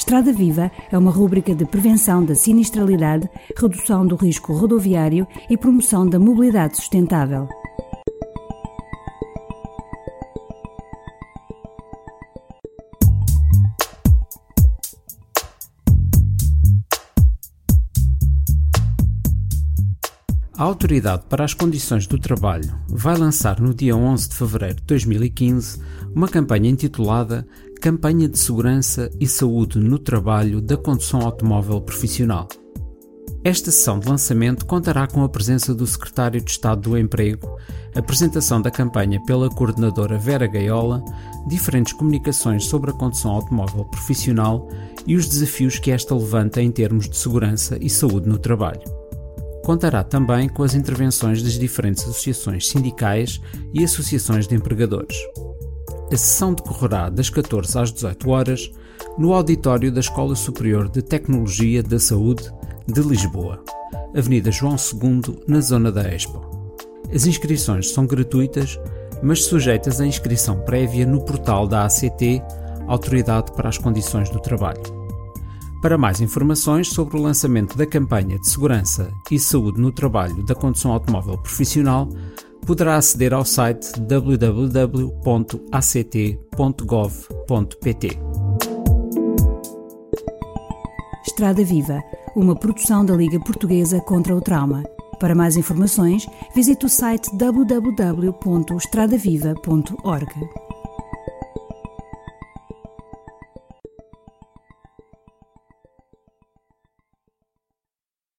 Estrada Viva é uma rúbrica de prevenção da sinistralidade, redução do risco rodoviário e promoção da mobilidade sustentável. A Autoridade para as Condições do Trabalho vai lançar no dia 11 de fevereiro de 2015 uma campanha intitulada Campanha de Segurança e Saúde no Trabalho da Condução Automóvel Profissional. Esta sessão de lançamento contará com a presença do Secretário de Estado do Emprego, apresentação da campanha pela coordenadora Vera Gaiola, diferentes comunicações sobre a condução automóvel profissional e os desafios que esta levanta em termos de segurança e saúde no trabalho contará também com as intervenções das diferentes associações sindicais e associações de empregadores. A sessão decorrerá das 14 às 18 horas no auditório da Escola Superior de Tecnologia da Saúde de Lisboa, Avenida João II, na zona da Expo. As inscrições são gratuitas, mas sujeitas à inscrição prévia no portal da ACT, Autoridade para as Condições do Trabalho. Para mais informações sobre o lançamento da campanha de segurança e saúde no trabalho da condução automóvel profissional, poderá aceder ao site www.act.gov.pt. Estrada Viva, uma produção da Liga Portuguesa contra o Trauma. Para mais informações, visite o site www.estradaviva.org.